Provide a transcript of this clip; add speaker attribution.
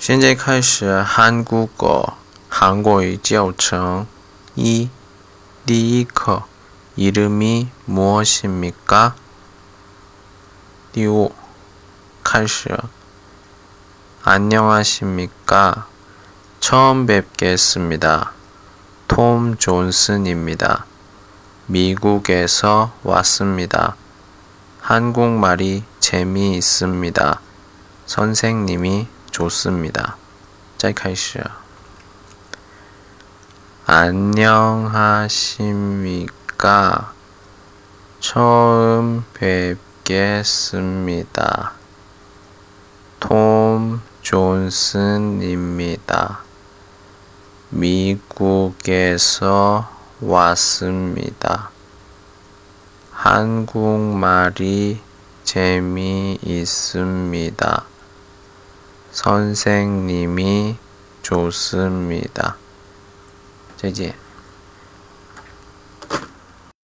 Speaker 1: 现在开始韩国어 한국의 教程一第一课 이름이 무엇입니까? 第五开始 안녕하십니까? 처음 뵙겠습니다. 톰 존슨입니다. 미국에서 왔습니다. 한국말이 재미있습니다. 선생님이 좋습니다. 再开始 안녕하십니까? 처음 뵙겠습니다. 톰 존슨입니다. 미국에서 왔습니다. 한국말이 재미있습니다. 선생님이 좋습니다. 再见。